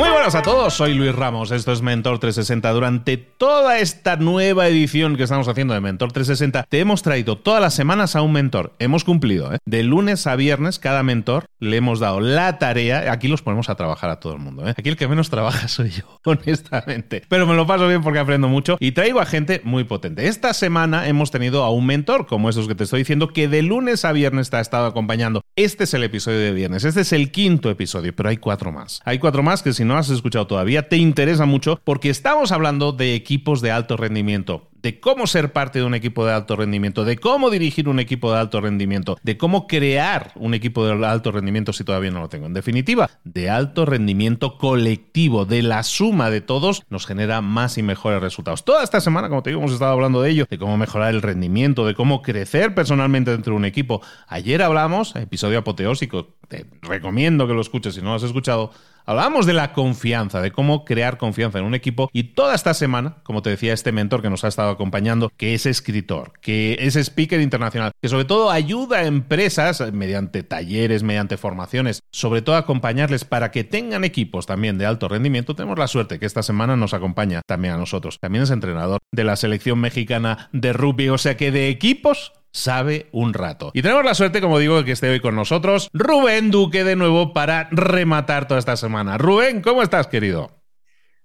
Muy buenas a todos, soy Luis Ramos, esto es Mentor 360. Durante toda esta nueva edición que estamos haciendo de Mentor 360, te hemos traído todas las semanas a un mentor. Hemos cumplido, ¿eh? De lunes a viernes, cada mentor le hemos dado la tarea. Aquí los ponemos a trabajar a todo el mundo, ¿eh? Aquí el que menos trabaja soy yo, honestamente. Pero me lo paso bien porque aprendo mucho y traigo a gente muy potente. Esta semana hemos tenido a un mentor, como esos que te estoy diciendo, que de lunes a viernes te ha estado acompañando. Este es el episodio de viernes, este es el quinto episodio, pero hay cuatro más. Hay cuatro más que si no has escuchado todavía, te interesa mucho porque estamos hablando de equipos de alto rendimiento de cómo ser parte de un equipo de alto rendimiento, de cómo dirigir un equipo de alto rendimiento, de cómo crear un equipo de alto rendimiento si todavía no lo tengo. En definitiva, de alto rendimiento colectivo, de la suma de todos, nos genera más y mejores resultados. Toda esta semana, como te digo, hemos estado hablando de ello, de cómo mejorar el rendimiento, de cómo crecer personalmente dentro de un equipo. Ayer hablamos, episodio apoteósico, te recomiendo que lo escuches si no lo has escuchado, Hablábamos de la confianza, de cómo crear confianza en un equipo y toda esta semana, como te decía este mentor que nos ha estado acompañando, que es escritor, que es speaker internacional, que sobre todo ayuda a empresas mediante talleres, mediante formaciones, sobre todo acompañarles para que tengan equipos también de alto rendimiento, tenemos la suerte que esta semana nos acompaña también a nosotros. También es entrenador de la selección mexicana de rugby, o sea que de equipos sabe un rato. Y tenemos la suerte, como digo, de que esté hoy con nosotros Rubén Duque de nuevo para rematar toda esta semana. Rubén, ¿cómo estás, querido?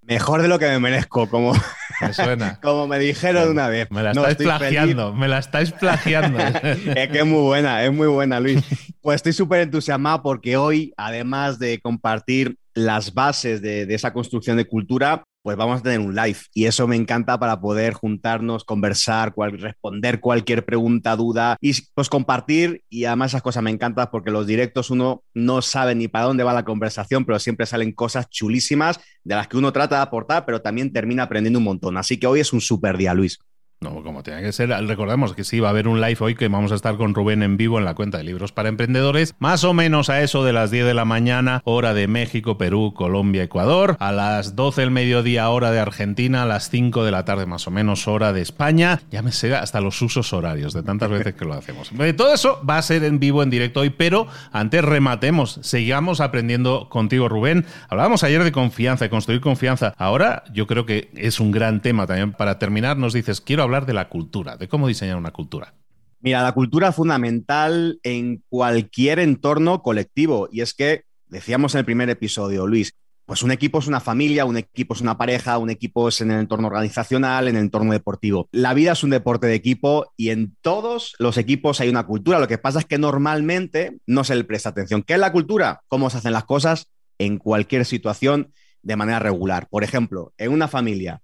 Mejor de lo que me merezco, como me, suena. como me dijeron una vez. Me la estáis plagiando, me la estáis plagiando. es que es muy buena, es muy buena, Luis. Pues estoy súper entusiasmado porque hoy, además de compartir las bases de, de, esa construcción de cultura, pues vamos a tener un live. Y eso me encanta para poder juntarnos, conversar, responder cualquier pregunta, duda y pues compartir. Y además esas cosas me encantan porque los directos uno no sabe ni para dónde va la conversación, pero siempre salen cosas chulísimas de las que uno trata de aportar, pero también termina aprendiendo un montón. Así que hoy es un super día, Luis. No, como tiene que ser. Recordemos que sí, va a haber un live hoy que vamos a estar con Rubén en vivo en la cuenta de Libros para Emprendedores, más o menos a eso de las 10 de la mañana, hora de México, Perú, Colombia, Ecuador, a las 12 del mediodía, hora de Argentina, a las 5 de la tarde, más o menos, hora de España. Ya me sé hasta los usos horarios de tantas veces que lo hacemos. Todo eso va a ser en vivo, en directo hoy, pero antes rematemos, sigamos aprendiendo contigo, Rubén. Hablábamos ayer de confianza, de construir confianza. Ahora yo creo que es un gran tema también para terminar. Nos dices, quiero hablar de la cultura, de cómo diseñar una cultura. Mira, la cultura es fundamental en cualquier entorno colectivo. Y es que, decíamos en el primer episodio, Luis, pues un equipo es una familia, un equipo es una pareja, un equipo es en el entorno organizacional, en el entorno deportivo. La vida es un deporte de equipo y en todos los equipos hay una cultura. Lo que pasa es que normalmente no se le presta atención. ¿Qué es la cultura? ¿Cómo se hacen las cosas? en cualquier situación de manera regular. Por ejemplo, en una familia,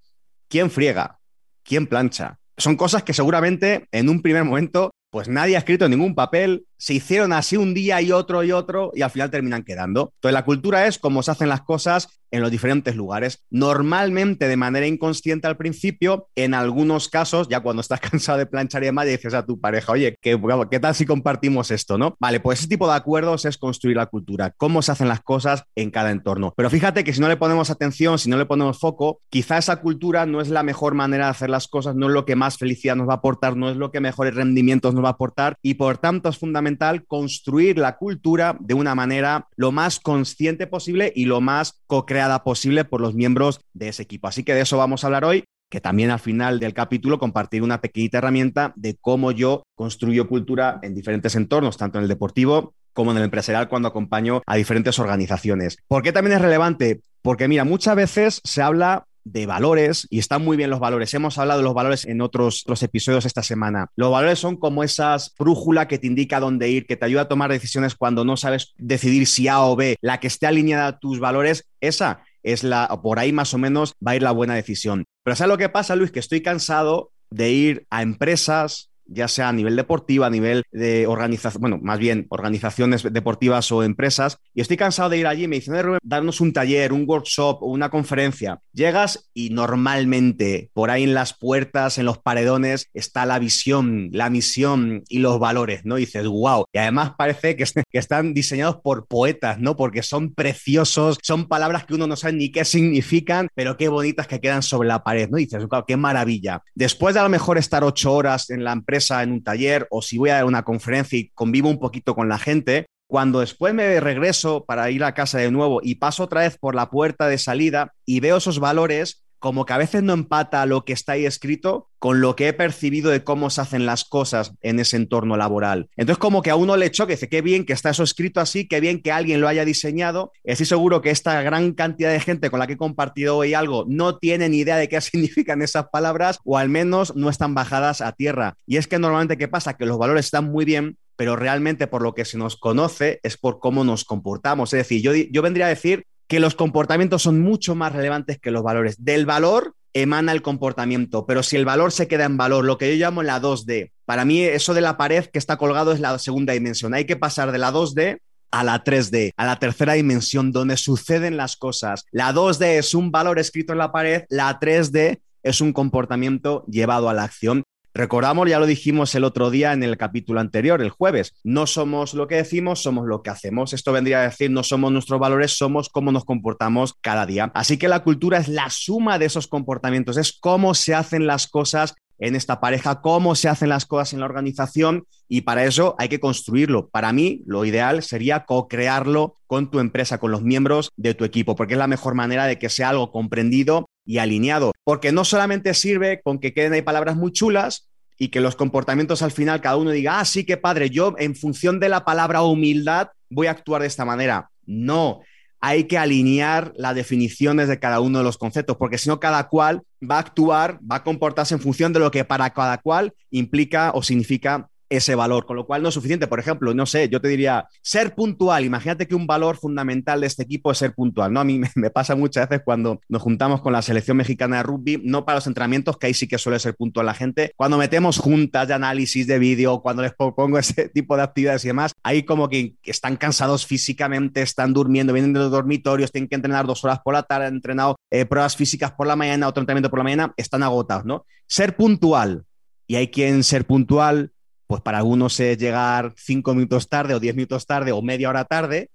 ¿quién friega? ¿Quién plancha? Son cosas que seguramente en un primer momento pues nadie ha escrito ningún papel, se hicieron así un día y otro y otro y al final terminan quedando. Entonces la cultura es cómo se hacen las cosas en los diferentes lugares, normalmente de manera inconsciente al principio, en algunos casos, ya cuando estás cansado de planchar y demás, dices a tu pareja, oye, ¿qué, ¿qué tal si compartimos esto? ¿no? Vale, pues ese tipo de acuerdos es construir la cultura, cómo se hacen las cosas en cada entorno. Pero fíjate que si no le ponemos atención, si no le ponemos foco, quizá esa cultura no es la mejor manera de hacer las cosas, no es lo que más felicidad nos va a aportar, no es lo que mejores rendimientos nos va a aportar y por tanto es fundamental construir la cultura de una manera lo más consciente posible y lo más co-creada posible por los miembros de ese equipo. Así que de eso vamos a hablar hoy que también al final del capítulo compartir una pequeñita herramienta de cómo yo construyo cultura en diferentes entornos, tanto en el deportivo como en el empresarial cuando acompaño a diferentes organizaciones. ¿Por qué también es relevante? Porque mira, muchas veces se habla de valores y están muy bien los valores. Hemos hablado de los valores en otros, otros episodios esta semana. Los valores son como esas brújula que te indica dónde ir, que te ayuda a tomar decisiones cuando no sabes decidir si A o B. La que esté alineada a tus valores, esa es la, por ahí más o menos va a ir la buena decisión. Pero ¿sabes lo que pasa, Luis? Que estoy cansado de ir a empresas, ya sea a nivel deportivo, a nivel de organización, bueno, más bien organizaciones deportivas o empresas, y estoy cansado de ir allí me dicen, darnos un taller, un workshop o una conferencia. Llegas y normalmente por ahí en las puertas, en los paredones, está la visión, la misión y los valores, ¿no? Y dices, wow. Y además parece que, que están diseñados por poetas, ¿no? Porque son preciosos, son palabras que uno no sabe ni qué significan, pero qué bonitas que quedan sobre la pared, ¿no? Y dices, wow, qué maravilla. Después de a lo mejor estar ocho horas en la empresa, en un taller o si voy a una conferencia y convivo un poquito con la gente, cuando después me regreso para ir a casa de nuevo y paso otra vez por la puerta de salida y veo esos valores, como que a veces no empata lo que está ahí escrito con lo que he percibido de cómo se hacen las cosas en ese entorno laboral. Entonces, como que a uno le choque, dice, qué bien que está eso escrito así, qué bien que alguien lo haya diseñado. Estoy seguro que esta gran cantidad de gente con la que he compartido hoy algo no tiene ni idea de qué significan esas palabras o al menos no están bajadas a tierra. Y es que normalmente, ¿qué pasa? Que los valores están muy bien, pero realmente por lo que se nos conoce es por cómo nos comportamos. Es decir, yo, yo vendría a decir que los comportamientos son mucho más relevantes que los valores. Del valor emana el comportamiento, pero si el valor se queda en valor, lo que yo llamo la 2D, para mí eso de la pared que está colgado es la segunda dimensión. Hay que pasar de la 2D a la 3D, a la tercera dimensión donde suceden las cosas. La 2D es un valor escrito en la pared, la 3D es un comportamiento llevado a la acción. Recordamos, ya lo dijimos el otro día en el capítulo anterior, el jueves, no somos lo que decimos, somos lo que hacemos. Esto vendría a decir, no somos nuestros valores, somos cómo nos comportamos cada día. Así que la cultura es la suma de esos comportamientos, es cómo se hacen las cosas en esta pareja, cómo se hacen las cosas en la organización y para eso hay que construirlo. Para mí, lo ideal sería co-crearlo con tu empresa, con los miembros de tu equipo, porque es la mejor manera de que sea algo comprendido y alineado, porque no solamente sirve con que queden ahí palabras muy chulas y que los comportamientos al final cada uno diga, ah, sí, qué padre, yo en función de la palabra humildad voy a actuar de esta manera. No, hay que alinear las definiciones de cada uno de los conceptos, porque si no, cada cual va a actuar, va a comportarse en función de lo que para cada cual implica o significa ese valor, con lo cual no es suficiente. Por ejemplo, no sé, yo te diría, ser puntual. Imagínate que un valor fundamental de este equipo es ser puntual, ¿no? A mí me, pasa muchas veces cuando nos juntamos con la selección mexicana de rugby, no para los entrenamientos, que ahí sí que suele ser puntual la gente, cuando metemos juntas de análisis de vídeo, cuando les pongo ese tipo de actividades y demás, ahí como que están cansados físicamente, están durmiendo, vienen de los dormitorios, tienen que entrenar dos horas por la tarde, han entrenado eh, pruebas físicas por la mañana, otro entrenamiento por la mañana, están agotados, ¿no? Ser puntual. Y hay quien ser puntual pues para algunos es llegar cinco minutos tarde o diez minutos tarde o media hora tarde.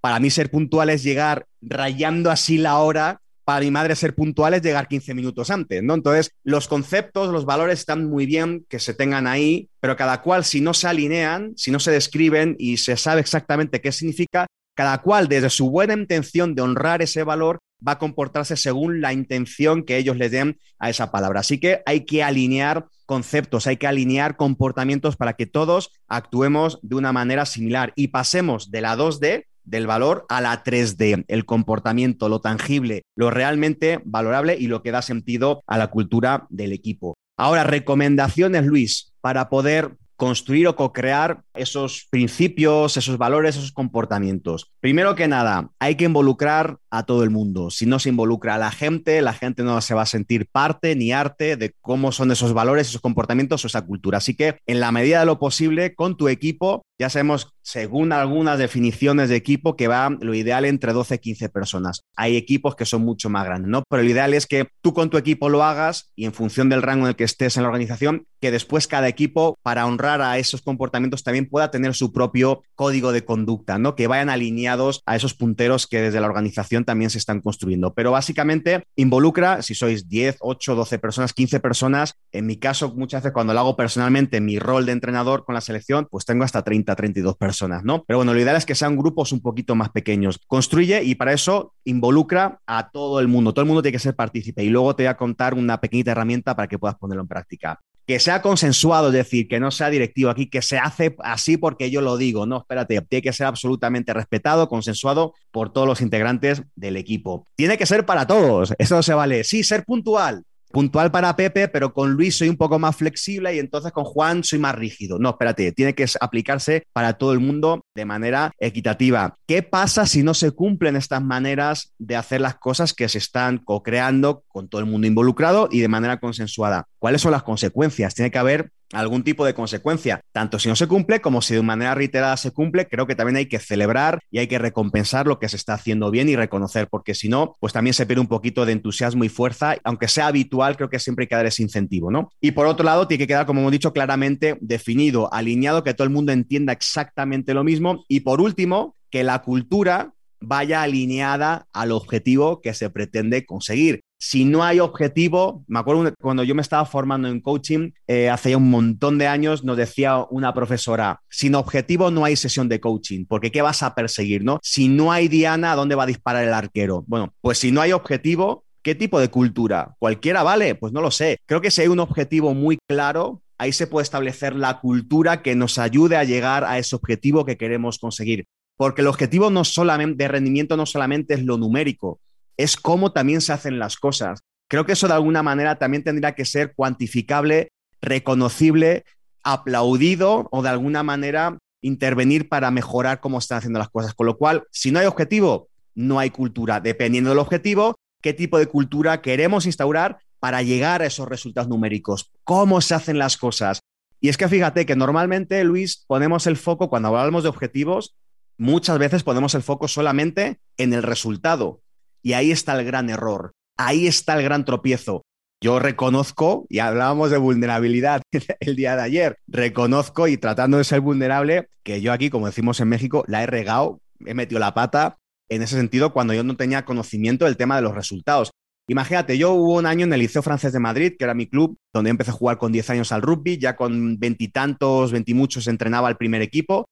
Para mí ser puntual es llegar rayando así la hora. Para mi madre ser puntual es llegar 15 minutos antes, ¿no? Entonces, los conceptos, los valores están muy bien que se tengan ahí, pero cada cual, si no se alinean, si no se describen y se sabe exactamente qué significa, cada cual desde su buena intención de honrar ese valor va a comportarse según la intención que ellos le den a esa palabra. Así que hay que alinear conceptos, hay que alinear comportamientos para que todos actuemos de una manera similar y pasemos de la 2D del valor a la 3D, el comportamiento, lo tangible, lo realmente valorable y lo que da sentido a la cultura del equipo. Ahora, recomendaciones, Luis, para poder construir o co-crear esos principios, esos valores, esos comportamientos. Primero que nada, hay que involucrar a todo el mundo. Si no se involucra a la gente, la gente no se va a sentir parte ni arte de cómo son esos valores, esos comportamientos o esa cultura. Así que en la medida de lo posible, con tu equipo, ya sabemos, según algunas definiciones de equipo, que va lo ideal entre 12 y 15 personas. Hay equipos que son mucho más grandes, ¿no? Pero lo ideal es que tú con tu equipo lo hagas y en función del rango en el que estés en la organización, que después cada equipo, para honrar a esos comportamientos, también pueda tener su propio código de conducta, ¿no? Que vayan alineados a esos punteros que desde la organización también se están construyendo. Pero básicamente involucra, si sois 10, 8, 12 personas, 15 personas, en mi caso, muchas veces cuando lo hago personalmente, mi rol de entrenador con la selección, pues tengo hasta 30 32 personas, ¿no? Pero bueno, lo ideal es que sean grupos un poquito más pequeños. Construye y para eso involucra a todo el mundo. Todo el mundo tiene que ser partícipe y luego te voy a contar una pequeñita herramienta para que puedas ponerlo en práctica que sea consensuado, es decir, que no sea directivo aquí, que se hace así porque yo lo digo. No, espérate, tiene que ser absolutamente respetado, consensuado por todos los integrantes del equipo. Tiene que ser para todos, eso se vale. Sí, ser puntual, puntual para Pepe, pero con Luis soy un poco más flexible y entonces con Juan soy más rígido. No, espérate, tiene que aplicarse para todo el mundo de manera equitativa. ¿Qué pasa si no se cumplen estas maneras de hacer las cosas que se están co-creando con todo el mundo involucrado y de manera consensuada? ¿Cuáles son las consecuencias? Tiene que haber algún tipo de consecuencia, tanto si no se cumple como si de manera reiterada se cumple, creo que también hay que celebrar y hay que recompensar lo que se está haciendo bien y reconocer, porque si no, pues también se pierde un poquito de entusiasmo y fuerza, aunque sea habitual, creo que siempre hay que dar ese incentivo, ¿no? Y por otro lado, tiene que quedar, como hemos dicho, claramente definido, alineado, que todo el mundo entienda exactamente lo mismo y por último, que la cultura vaya alineada al objetivo que se pretende conseguir si no hay objetivo, me acuerdo cuando yo me estaba formando en coaching eh, hace ya un montón de años, nos decía una profesora, sin objetivo no hay sesión de coaching, porque ¿qué vas a perseguir? ¿no? Si no hay diana, ¿a dónde va a disparar el arquero? Bueno, pues si no hay objetivo, ¿qué tipo de cultura? ¿Cualquiera vale? Pues no lo sé. Creo que si hay un objetivo muy claro, ahí se puede establecer la cultura que nos ayude a llegar a ese objetivo que queremos conseguir. Porque el objetivo no solamente, de rendimiento no solamente es lo numérico, es cómo también se hacen las cosas. Creo que eso de alguna manera también tendría que ser cuantificable, reconocible, aplaudido o de alguna manera intervenir para mejorar cómo están haciendo las cosas. Con lo cual, si no hay objetivo, no hay cultura. Dependiendo del objetivo, qué tipo de cultura queremos instaurar para llegar a esos resultados numéricos, cómo se hacen las cosas. Y es que fíjate que normalmente, Luis, ponemos el foco, cuando hablamos de objetivos, muchas veces ponemos el foco solamente en el resultado. Y ahí está el gran error, ahí está el gran tropiezo. Yo reconozco, y hablábamos de vulnerabilidad el día de ayer, reconozco y tratando de ser vulnerable, que yo aquí, como decimos en México, la he regado, he metido la pata en ese sentido cuando yo no tenía conocimiento del tema de los resultados. Imagínate, yo hubo un año en el Liceo Francés de Madrid, que era mi club, donde empecé a jugar con 10 años al rugby, ya con veintitantos, veintimuchos entrenaba al primer equipo,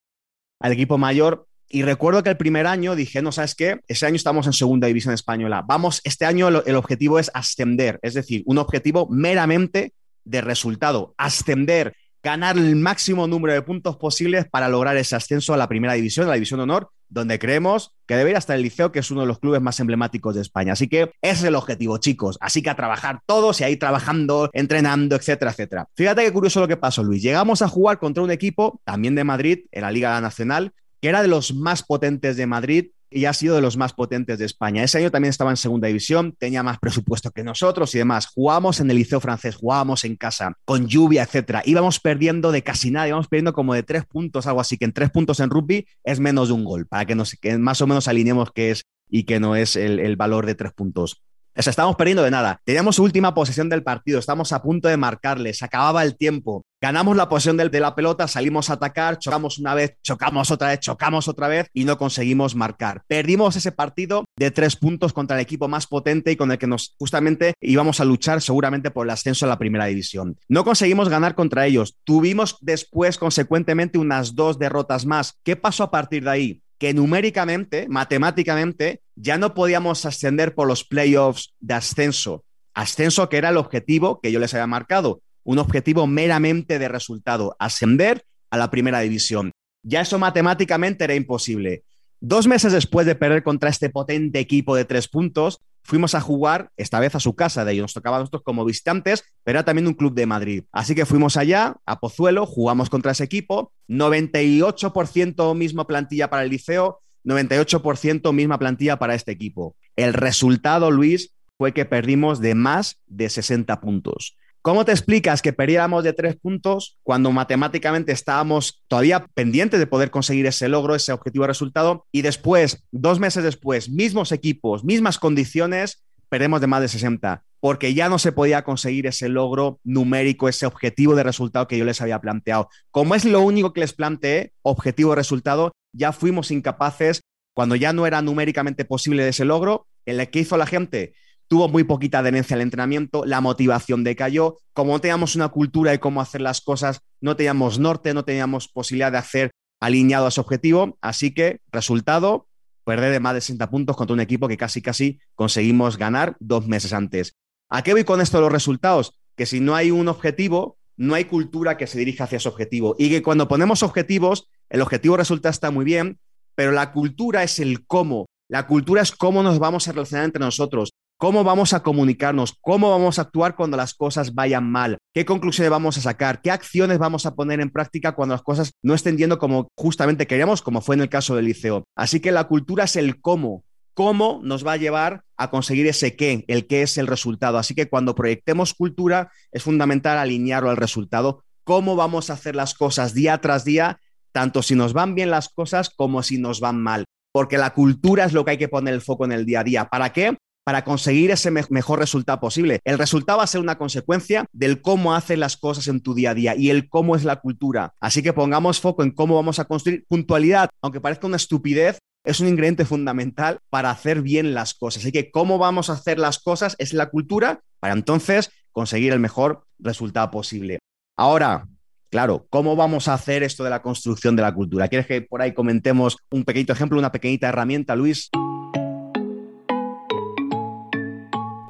al equipo mayor, y recuerdo que el primer año dije, no, ¿sabes qué? Ese año estamos en segunda división española. Vamos, este año el, objetivo es ascender, es decir, un objetivo meramente de resultado, ascender, ganar el máximo número de puntos posibles para lograr ese ascenso a la primera división, a la división de honor, donde creemos que debe ir hasta el liceo, que es uno de los clubes más emblemáticos de España. Así que ese es el objetivo, chicos. Así que a trabajar todos y ahí trabajando, entrenando, etcétera, etcétera. Fíjate qué curioso lo que pasó, Luis. Llegamos a jugar contra un equipo, también de Madrid, en la Liga Nacional, que era de los más potentes de Madrid y ha sido de los más potentes de España. Ese año también estaba en segunda división, tenía más presupuesto que nosotros y demás. Jugábamos en el liceo francés, jugábamos en casa, con lluvia, etcétera. Íbamos perdiendo de casi nada, íbamos perdiendo como de tres puntos, algo así, que en tres puntos en rugby es menos de un gol, para que, nos, más o menos alineemos qué es y que no es el valor de tres puntos. O estábamos perdiendo de nada. Teníamos última posesión del partido, estábamos a punto de marcarle, se acababa el tiempo. Ganamos la posesión de, la pelota, salimos a atacar, chocamos una vez, chocamos otra vez, chocamos otra vez y no conseguimos marcar. Perdimos ese partido de tres puntos contra el equipo más potente y con el que nos justamente íbamos a luchar seguramente por el ascenso a la primera división. No conseguimos ganar contra ellos. Tuvimos después, consecuentemente, unas dos derrotas más. ¿Qué pasó a partir de ahí? Que numéricamente, matemáticamente, ya no podíamos ascender por los playoffs de ascenso. Ascenso que era el objetivo que yo les había marcado, un objetivo meramente de resultado, ascender a la primera división. Ya eso matemáticamente era imposible. Dos meses después de perder contra este potente equipo de tres puntos, fuimos a jugar, esta vez a su casa, de ahí nos tocaba a nosotros como visitantes, pero era también un club de Madrid. Así que fuimos allá, a Pozuelo, jugamos contra ese equipo, 98% misma plantilla para el liceo, 98% misma plantilla para este equipo. El resultado, Luis, fue que perdimos de más de 60 puntos. ¿Cómo te explicas que perdiéramos de tres puntos cuando matemáticamente estábamos todavía pendientes de poder conseguir ese logro, ese objetivo de resultado? Y después, dos meses después, mismos equipos, mismas condiciones, perdemos de más de 60, porque ya no se podía conseguir ese logro numérico, ese objetivo de resultado que yo les había planteado. Como es lo único que les planteé, objetivo de resultado, ya fuimos incapaces, cuando ya no era numéricamente posible ese logro, en el que hizo la gente tuvo muy poquita adherencia al entrenamiento, la motivación decayó, como no teníamos una cultura de cómo hacer las cosas, no teníamos norte, no teníamos posibilidad de hacer alineado a su objetivo, así que resultado, perder de más de 60 puntos contra un equipo que casi casi conseguimos ganar dos meses antes. ¿A qué voy con esto de los resultados? Que si no hay un objetivo, no hay cultura que se dirija hacia ese objetivo y que cuando ponemos objetivos, el objetivo resulta está muy bien, pero la cultura es el cómo. La cultura es cómo nos vamos a relacionar entre nosotros, cómo vamos a comunicarnos, cómo vamos a actuar cuando las cosas vayan mal, qué conclusiones vamos a sacar, qué acciones vamos a poner en práctica cuando las cosas no estén yendo como justamente queríamos, como fue en el caso del liceo. Así que la cultura es el cómo, cómo nos va a llevar a conseguir ese qué, el qué es el resultado. Así que cuando proyectemos cultura es fundamental alinearlo al resultado, cómo vamos a hacer las cosas día tras día, tanto si nos van bien las cosas como si nos van mal. Porque la cultura es lo que hay que poner el foco en el día a día. ¿Para qué? Para conseguir ese mejor resultado posible. El resultado va a ser una consecuencia del cómo haces las cosas en tu día a día y el cómo es la cultura. Así que pongamos foco en cómo vamos a construir puntualidad, aunque parezca una estupidez. Es un ingrediente fundamental para hacer bien las cosas. Así que cómo vamos a hacer las cosas es la cultura para entonces conseguir el mejor resultado posible. Ahora, Claro, ¿cómo vamos a hacer esto de la construcción de la cultura? ¿Quieres que por ahí comentemos un pequeñito ejemplo, una pequeñita herramienta, Luis?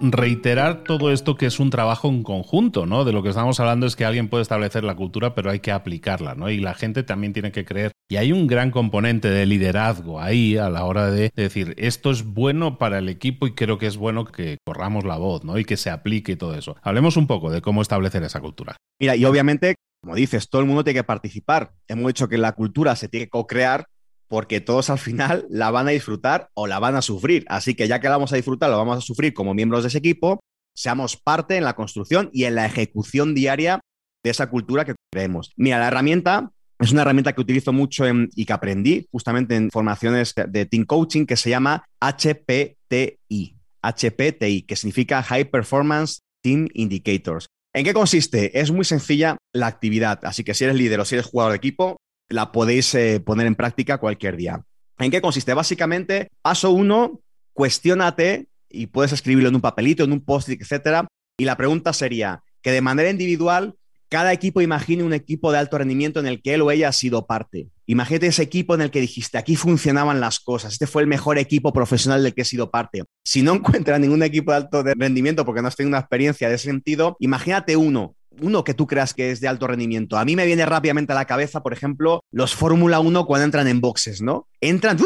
Reiterar todo esto que es un trabajo en conjunto, ¿no? De lo que estamos hablando es que alguien puede establecer la cultura, pero hay que aplicarla, ¿no? Y la gente también tiene que creer. Y hay un gran componente de liderazgo ahí a la hora de decir, esto es bueno para el equipo y creo que es bueno que corramos la voz, ¿no? Y que se aplique todo eso. Hablemos un poco de cómo establecer esa cultura. Mira, y obviamente, como dices, todo el mundo tiene que participar. Hemos dicho que la cultura se tiene que co-crear porque todos al final la van a disfrutar o la van a sufrir. Así que ya que la vamos a disfrutar, lo vamos a sufrir como miembros de ese equipo, seamos parte en la construcción y en la ejecución diaria de esa cultura que creemos. Mira, la herramienta es una herramienta que utilizo mucho y que aprendí justamente en formaciones de team coaching que se llama HPTI. HPTI, que significa High Performance Team Indicators. ¿En qué consiste? Es muy sencilla la actividad, así que si eres líder o si eres jugador de equipo, la podéis eh, poner en práctica cualquier día. ¿En qué consiste? Básicamente, paso uno, cuestiónate y puedes escribirlo en un papelito, en un post-it, etcétera. Y la pregunta sería que de manera individual cada equipo imagine un equipo de alto rendimiento en el que él o ella ha sido parte. Imagínate ese equipo en el que dijiste, aquí funcionaban las cosas, este fue el mejor equipo profesional del que he sido parte. Si no encuentras ningún equipo de alto rendimiento porque no has tenido una experiencia de ese sentido, imagínate uno uno que tú creas que es de alto rendimiento. A mí me viene rápidamente a la cabeza, por ejemplo, los Fórmula 1 cuando entran en boxes, ¿no? Entran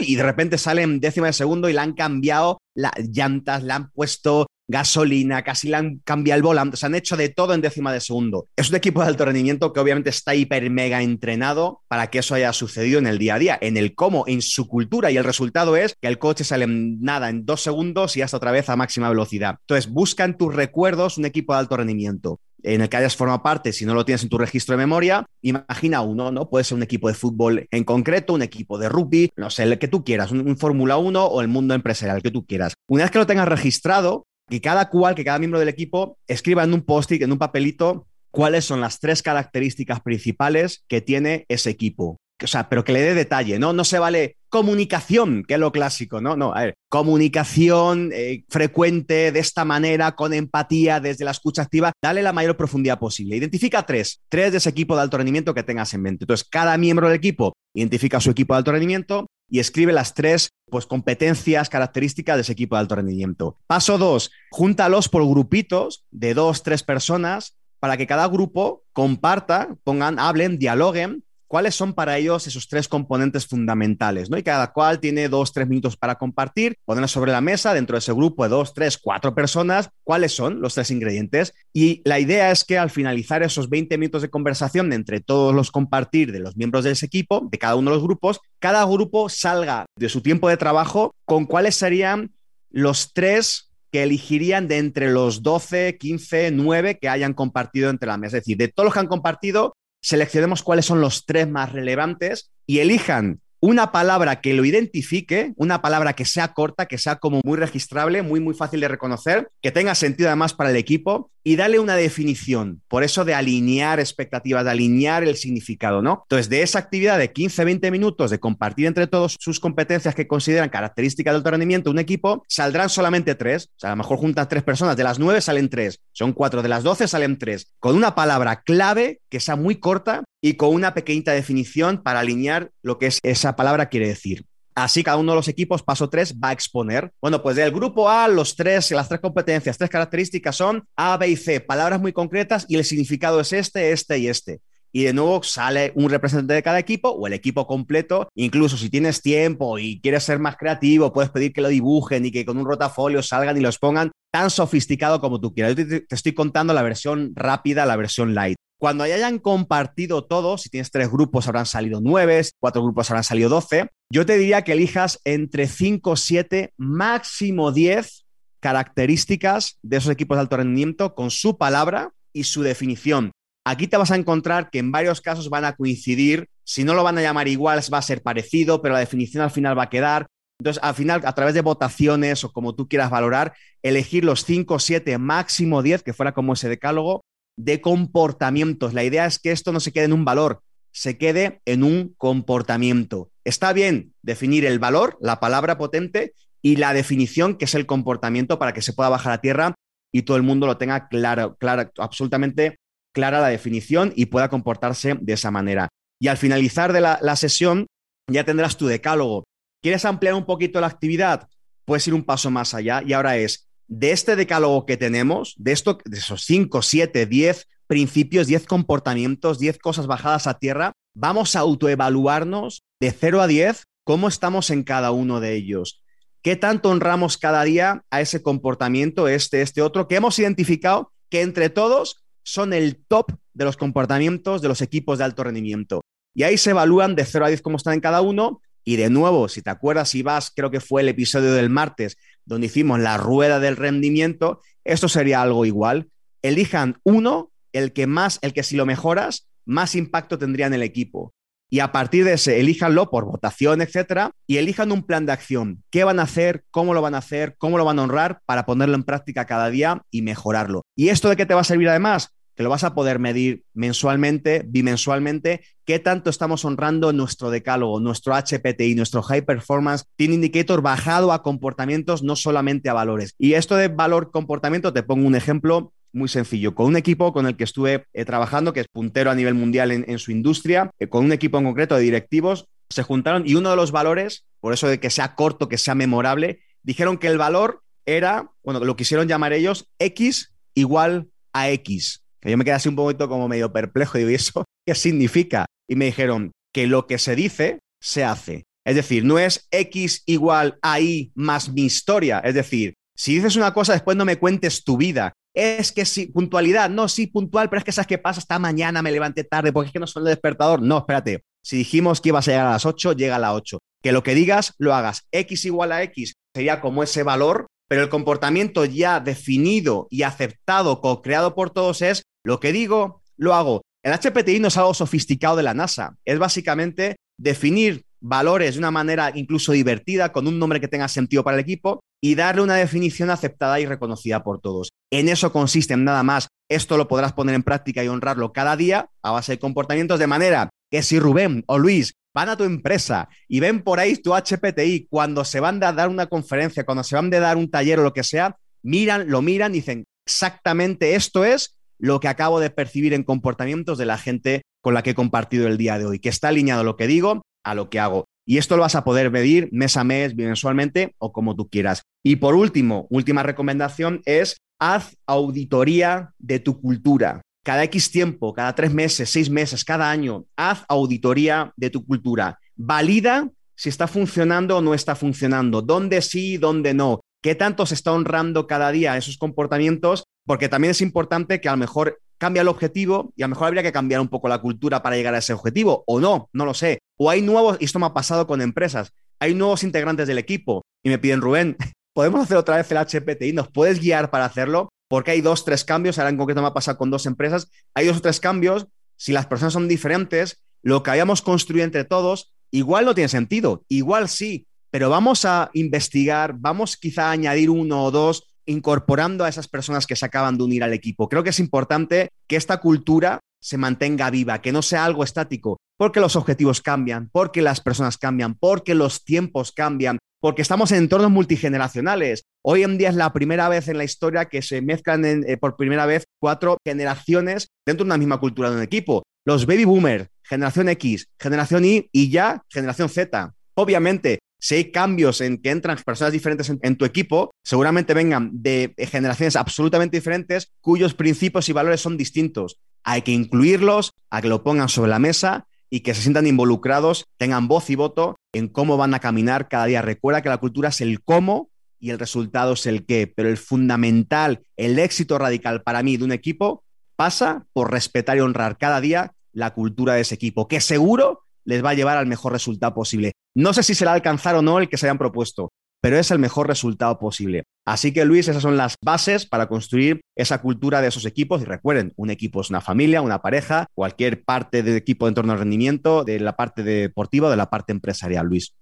y de repente salen décima de segundo y le han cambiado las llantas, le han puesto gasolina, casi le han cambiado el volante, se han hecho de todo en décima de segundo. Es un equipo de alto rendimiento que obviamente está hiper mega entrenado para que eso haya sucedido en el día a día, en el cómo, en su cultura y el resultado es que el coche sale nada, en dos segundos y hasta otra vez a máxima velocidad. Entonces, busca en tus recuerdos un equipo de alto rendimiento en el que hayas formado parte, si no lo tienes en tu registro de memoria, imagina uno, ¿no? Puede ser un equipo de fútbol en concreto, un equipo de rugby, no sé, el que tú quieras, un, un Fórmula 1 o el mundo empresarial, el que tú quieras. Una vez que lo tengas registrado, que cada cual, que cada miembro del equipo escriba en un post-it, en un papelito, cuáles son las tres características principales que tiene ese equipo. O sea, pero que le dé detalle, ¿no? No se vale comunicación, que es lo clásico, ¿no? No, a ver, comunicación eh, frecuente de esta manera, con empatía, desde la escucha activa, dale la mayor profundidad posible. Identifica tres, tres de ese equipo de alto rendimiento que tengas en mente. Entonces, cada miembro del equipo identifica su equipo de alto rendimiento y escribe las tres pues, competencias, características de ese equipo de alto rendimiento. Paso dos, júntalos por grupitos de dos, tres personas para que cada grupo comparta, pongan, hablen, dialoguen cuáles son para ellos esos tres componentes fundamentales, ¿no? Y cada cual tiene dos, tres minutos para compartir, ponerlos sobre la mesa dentro de ese grupo de dos, tres, cuatro personas, cuáles son los tres ingredientes. Y la idea es que al finalizar esos 20 minutos de conversación entre todos los compartir de los miembros de ese equipo, de cada uno de los grupos, cada grupo salga de su tiempo de trabajo con cuáles serían los tres que elegirían de entre los 12, 15, 9 que hayan compartido entre la mesa. Es decir, de todos los que han compartido, seleccionemos cuáles son los tres más relevantes y elijan una palabra que lo identifique, una palabra que sea corta, que sea como muy registrable, muy, muy fácil de reconocer, que tenga sentido además para el equipo y darle una definición. Por eso de alinear expectativas, de alinear el significado, ¿no? Entonces, de esa actividad de 15, 20 minutos de compartir entre todos sus competencias que consideran características de alto rendimiento un equipo, saldrán solamente tres. O sea, a lo mejor juntan tres personas, de las nueve salen tres, son cuatro, de las doce salen tres, con una palabra clave que sea muy corta y con una pequeñita definición para alinear lo que es esa palabra quiere decir. Así cada uno de los equipos, paso tres, va a exponer. Bueno, pues del grupo A, los tres, las tres competencias, tres características son A, B y C, palabras muy concretas y el significado es este, este y este. Y de nuevo sale un representante de cada equipo o el equipo completo. Incluso si tienes tiempo y quieres ser más creativo, puedes pedir que lo dibujen y que con un rotafolio salgan y los pongan tan sofisticado como tú quieras. Yo te, te estoy contando la versión rápida, la versión light. Cuando hayan compartido todos, si tienes tres grupos habrán salido nueve, cuatro grupos habrán salido doce, yo te diría que elijas entre cinco, siete, máximo diez características de esos equipos de alto rendimiento con su palabra y su definición. Aquí te vas a encontrar que en varios casos van a coincidir, si no lo van a llamar igual, va a ser parecido, pero la definición al final va a quedar. Entonces, al final, a través de votaciones o como tú quieras valorar, elegir los 5, 7, máximo 10, que fuera como ese decálogo, de comportamientos. La idea es que esto no se quede en un valor, se quede en un comportamiento. Está bien definir el valor, la palabra potente, y la definición, que es el comportamiento, para que se pueda bajar a tierra y todo el mundo lo tenga claro, absolutamente clara la definición y pueda comportarse de esa manera. Y al finalizar de la, la sesión, ya tendrás tu decálogo. ¿Quieres ampliar un poquito la actividad? Puedes ir un paso más allá y ahora es, de este decálogo que tenemos, de, esto, de esos 5, 7, 10 principios, 10 comportamientos, 10 cosas bajadas a tierra, vamos a autoevaluarnos de 0 a 10 cómo estamos en cada uno de ellos. ¿Qué tanto honramos cada día a ese comportamiento, este, este otro, que hemos identificado que entre todos son el top de los comportamientos de los equipos de alto rendimiento? Y ahí se evalúan de 0 a 10 cómo están en cada uno. Y de nuevo, si te acuerdas, si vas, creo que fue el episodio del martes, donde hicimos la rueda del rendimiento, esto sería algo igual. Elijan uno, el que más, el que si lo mejoras, más impacto tendría en el equipo. Y a partir de ese, elíjanlo por votación, etcétera, y elijan un plan de acción. ¿Qué van a hacer? ¿Cómo lo van a hacer? ¿Cómo lo van a honrar para ponerlo en práctica cada día y mejorarlo? ¿Y esto de qué te va a servir además? Que lo vas a poder medir mensualmente, bimensualmente, qué tanto estamos honrando nuestro decálogo, nuestro HPTI, nuestro High Performance Team Indicator bajado a comportamientos, no solamente a valores. Y esto de valor comportamiento, te pongo un ejemplo muy sencillo. Con un equipo con el que estuve eh, trabajando, que es puntero a nivel mundial en, su industria, eh, con un equipo en concreto de directivos, se juntaron y uno de los valores, por eso de que sea corto, que sea memorable, dijeron que el valor era, bueno, lo quisieron llamar ellos, X igual a X yo me quedé así un poquito como medio perplejo. y ¿y eso qué significa? Y me dijeron que lo que se dice, se hace. Es decir, no es X igual a Y más mi historia. Es decir, si dices una cosa, después no me cuentes tu vida. Es que sí, puntualidad, no, sí, puntual, pero es que sabes qué pasa, hasta mañana me levanté tarde porque es que no son el despertador. No, espérate. Si dijimos que ibas a llegar a las 8, llega a las 8. Que lo que digas, lo hagas. X igual a X sería como ese valor, pero el comportamiento ya definido y aceptado, co-creado por todos es lo que digo, lo hago. El HPTI no es algo sofisticado de la NASA, es básicamente definir valores de una manera incluso divertida, con un nombre que tenga sentido para el equipo y darle una definición aceptada y reconocida por todos. En eso consiste, nada más. Esto lo podrás poner en práctica y honrarlo cada día a base de comportamientos de manera que si Rubén o Luis van a tu empresa y ven por ahí tu HPTI cuando se van a dar una conferencia, cuando se van a dar un taller o lo que sea, miran, lo miran y dicen exactamente esto es lo que acabo de percibir en comportamientos de la gente con la que he compartido el día de hoy, que está alineado lo que digo a lo que hago. Y esto lo vas a poder medir mes a mes, mensualmente o como tú quieras. Y por último, última recomendación es haz auditoría de tu cultura. cada X tiempo, cada tres meses, seis meses, cada año, haz auditoría de tu cultura. Valida si está funcionando o no está funcionando, dónde sí, dónde no, qué tanto se está honrando cada día esos comportamientos, porque también es importante que a lo mejor cambia el objetivo y a lo mejor habría que cambiar un poco la cultura para llegar a ese objetivo, o no, no lo sé. O hay nuevos, y esto me ha pasado con empresas, hay nuevos integrantes del equipo y me piden, Rubén, ¿podemos hacer otra vez el HPTI? ¿Nos puedes guiar para hacerlo? Porque hay dos, tres cambios, ahora en concreto me ha pasado con dos empresas, hay dos o tres cambios, si las personas son diferentes, lo que habíamos construido entre todos Igual no tiene sentido, igual sí, pero vamos a investigar, vamos quizá a añadir uno o dos incorporando a esas personas que se acaban de unir al equipo. Creo que es importante que esta cultura se mantenga viva, que no sea algo estático, porque los objetivos cambian, porque las personas cambian, porque los tiempos cambian, porque estamos en entornos multigeneracionales. Hoy en día es la primera vez en la historia que se mezclan eh, por primera vez cuatro generaciones dentro de una misma cultura de un equipo. Los baby boomers, generación X, generación Y y ya generación Z. Obviamente, si hay cambios en que entran personas diferentes en, tu equipo, seguramente vengan de generaciones absolutamente diferentes cuyos principios y valores son distintos. Hay que incluirlos, a que lo pongan sobre la mesa y que se sientan involucrados, tengan voz y voto en cómo van a caminar cada día. Recuerda que la cultura es el cómo y el resultado es el qué, pero el fundamental, el éxito radical para mí de un equipo pasa por respetar y honrar cada día la cultura de ese equipo, que seguro les va a llevar al mejor resultado posible. No sé si será alcanzar o no el que se hayan propuesto, pero es el mejor resultado posible. Así que Luis, esas son las bases para construir esa cultura de esos equipos. Y recuerden, un equipo es una familia, una pareja, cualquier parte del equipo de entorno al rendimiento, de la parte deportiva de la parte empresarial, Luis.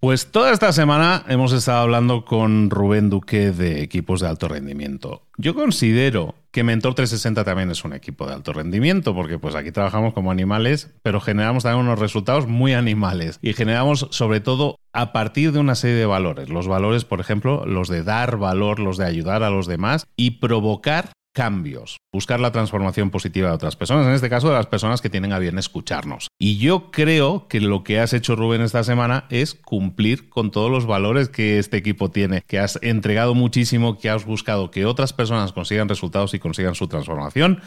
Pues toda esta semana hemos estado hablando con Rubén Duque de equipos de alto rendimiento. Yo considero que Mentor 360 también es un equipo de alto rendimiento, porque pues aquí trabajamos como animales, pero generamos también unos resultados muy animales y generamos sobre todo a partir de una serie de valores. Los valores, por ejemplo, los de dar valor, los de ayudar a los demás y provocar cambios, buscar la transformación positiva de otras personas, en este caso de las personas que tienen a bien escucharnos. Y yo creo que lo que has hecho Rubén esta semana es cumplir con todos los valores que este equipo tiene, que has entregado muchísimo, que has buscado que otras personas consigan resultados y consigan su transformación.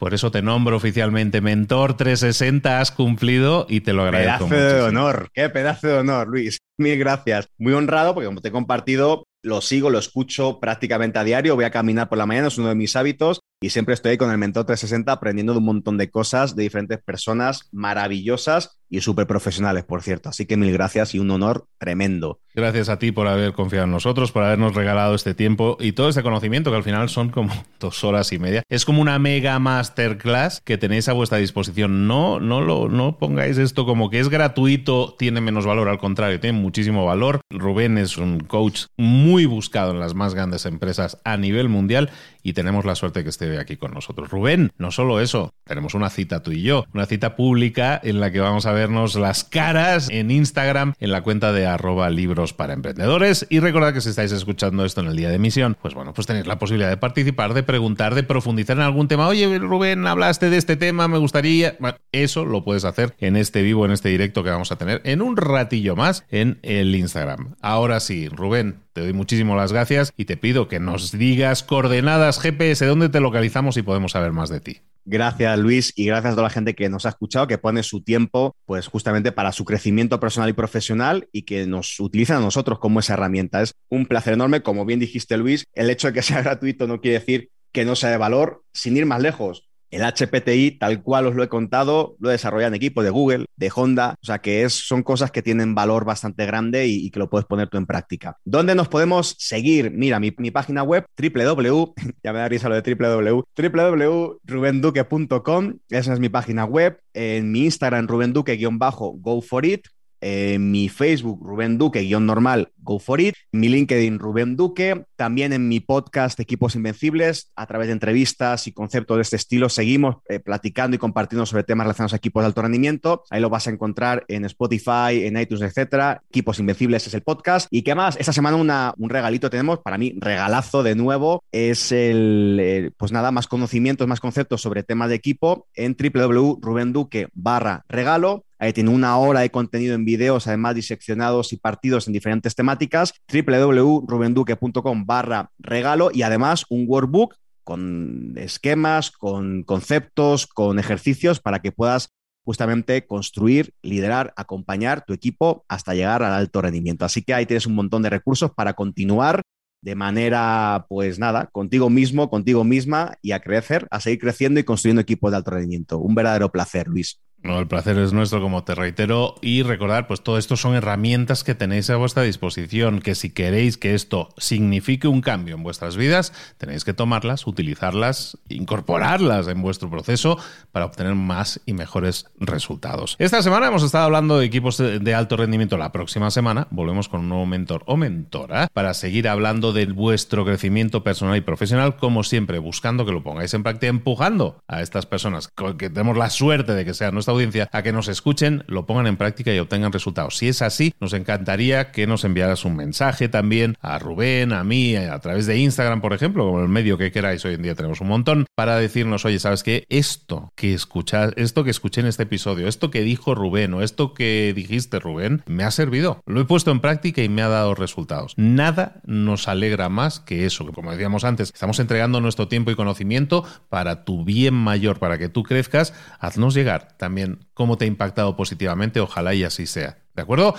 Por eso te nombro oficialmente Mentor 360, has cumplido y te lo agradezco. Pedazo de honor, qué pedazo de honor, Luis. Mil gracias. Muy honrado porque como te he compartido, lo sigo, lo escucho prácticamente a diario, voy a caminar por la mañana, es uno de mis hábitos y siempre estoy con el Mentor 360 aprendiendo de un montón de cosas de diferentes personas maravillosas y súper profesionales, por cierto. Así que mil gracias y un honor tremendo. Gracias a ti por haber confiado en nosotros, por habernos regalado este tiempo y todo este conocimiento que al final son como dos horas y media. Es como una mega masterclass que tenéis a vuestra disposición. No, no, lo, no pongáis esto como que es gratuito, tiene menos valor, al contrario, tiene muchísimo valor. Rubén es un coach muy buscado en las más grandes empresas a nivel mundial y tenemos la suerte que esté aquí con nosotros. Rubén, no solo eso, tenemos una cita tú y yo, una cita pública en la que vamos a vernos las caras en Instagram, en la cuenta de arroba libros para emprendedores. Y recordad que si estáis escuchando esto en el día de emisión, pues bueno, pues tenéis la posibilidad de participar, de preguntar, de profundizar en algún tema. Oye, Rubén, hablaste de este tema, me gustaría. Bueno, eso lo puedes hacer en este vivo, en este directo que vamos a tener en un ratillo más en el Instagram. Ahora sí, Rubén, te doy muchísimo las gracias y te pido que nos digas coordenadas GPS, dónde te localizamos y podemos saber más de ti. Gracias Luis y gracias a toda la gente que nos ha escuchado, que pone su tiempo pues justamente para su crecimiento personal y profesional y que nos utilizan a nosotros como esa herramienta. Es un placer enorme, como bien dijiste Luis, el hecho de que sea gratuito no quiere decir que no sea de valor, sin ir más lejos. El HPTI, tal cual os lo he contado, lo desarrollan equipos de Google, de Honda, o sea que es, son cosas que tienen valor bastante grande y, que lo puedes poner tú en práctica. ¿Dónde nos podemos seguir? Mira, mi, página web, www, ya me da risa lo de www, www.rubenduque.com, esa es mi página web, en mi Instagram, rubenduque-go for it, en mi Facebook, Rubén Duque, guion normal, go for it, mi LinkedIn, Rubén Duque, también en mi podcast Equipos Invencibles, a través de entrevistas y conceptos de este estilo, seguimos eh, platicando y compartiendo sobre temas relacionados a equipos de alto rendimiento. Ahí lo vas a encontrar en Spotify, en iTunes, etcétera. Equipos Invencibles es el podcast. Y qué más, esta semana un regalito tenemos, para mí, regalazo de nuevo, es el, pues nada, más conocimientos, más conceptos sobre temas de equipo en www.rubenduque barra regalo Ahí tiene una hora de contenido en videos, además diseccionados y partidos en diferentes temáticas. www.rubenduque.com barra regalo y además un workbook con esquemas, con conceptos, con ejercicios para que puedas justamente construir, liderar, acompañar tu equipo hasta llegar al alto rendimiento. Así que ahí tienes un montón de recursos para continuar de manera, pues nada, contigo mismo, contigo misma y a crecer, a seguir creciendo y construyendo equipos de alto rendimiento. Un verdadero placer, Luis. No, el placer es nuestro, como te reitero, y recordar, pues todo esto son herramientas que tenéis a vuestra disposición, que si queréis que esto signifique un cambio en vuestras vidas, tenéis que tomarlas, utilizarlas, incorporarlas en vuestro proceso para obtener más y mejores resultados. Esta semana hemos estado hablando de equipos de alto rendimiento. La próxima semana volvemos con un nuevo mentor o mentora para seguir hablando de vuestro crecimiento personal y profesional, como siempre, buscando que lo pongáis en práctica, empujando a estas personas que tenemos la suerte de que sean audiencia a que nos escuchen, lo pongan en práctica y obtengan resultados. Si es así, nos encantaría que nos enviaras un mensaje también a Rubén, a mí, a través de Instagram, por ejemplo, como el medio que queráis. Hoy en día tenemos un montón para decirnos, oye, ¿sabes qué? Esto que escuchas, esto que escuché en este episodio, esto que dijo Rubén o esto que dijiste, Rubén, me ha servido. Lo he puesto en práctica y me ha dado resultados. Nada nos alegra más que eso, que como decíamos antes, estamos entregando nuestro tiempo y conocimiento para tu bien mayor, para que tú crezcas. Haznos llegar también cómo te ha impactado positivamente. Ojalá y así sea. ¿De acuerdo?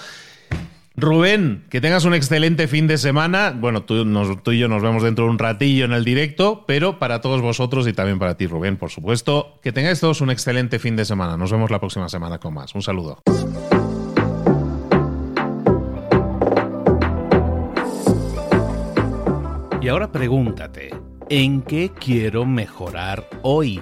Rubén, que tengas un excelente fin de semana. Bueno, tú, y yo nos vemos dentro de un ratillo en el directo, pero para todos vosotros y también para ti, Rubén, por supuesto, que tengáis todos un excelente fin de semana. Nos vemos la próxima semana con más. Un saludo. Y ahora pregúntate, ¿en qué quiero mejorar hoy?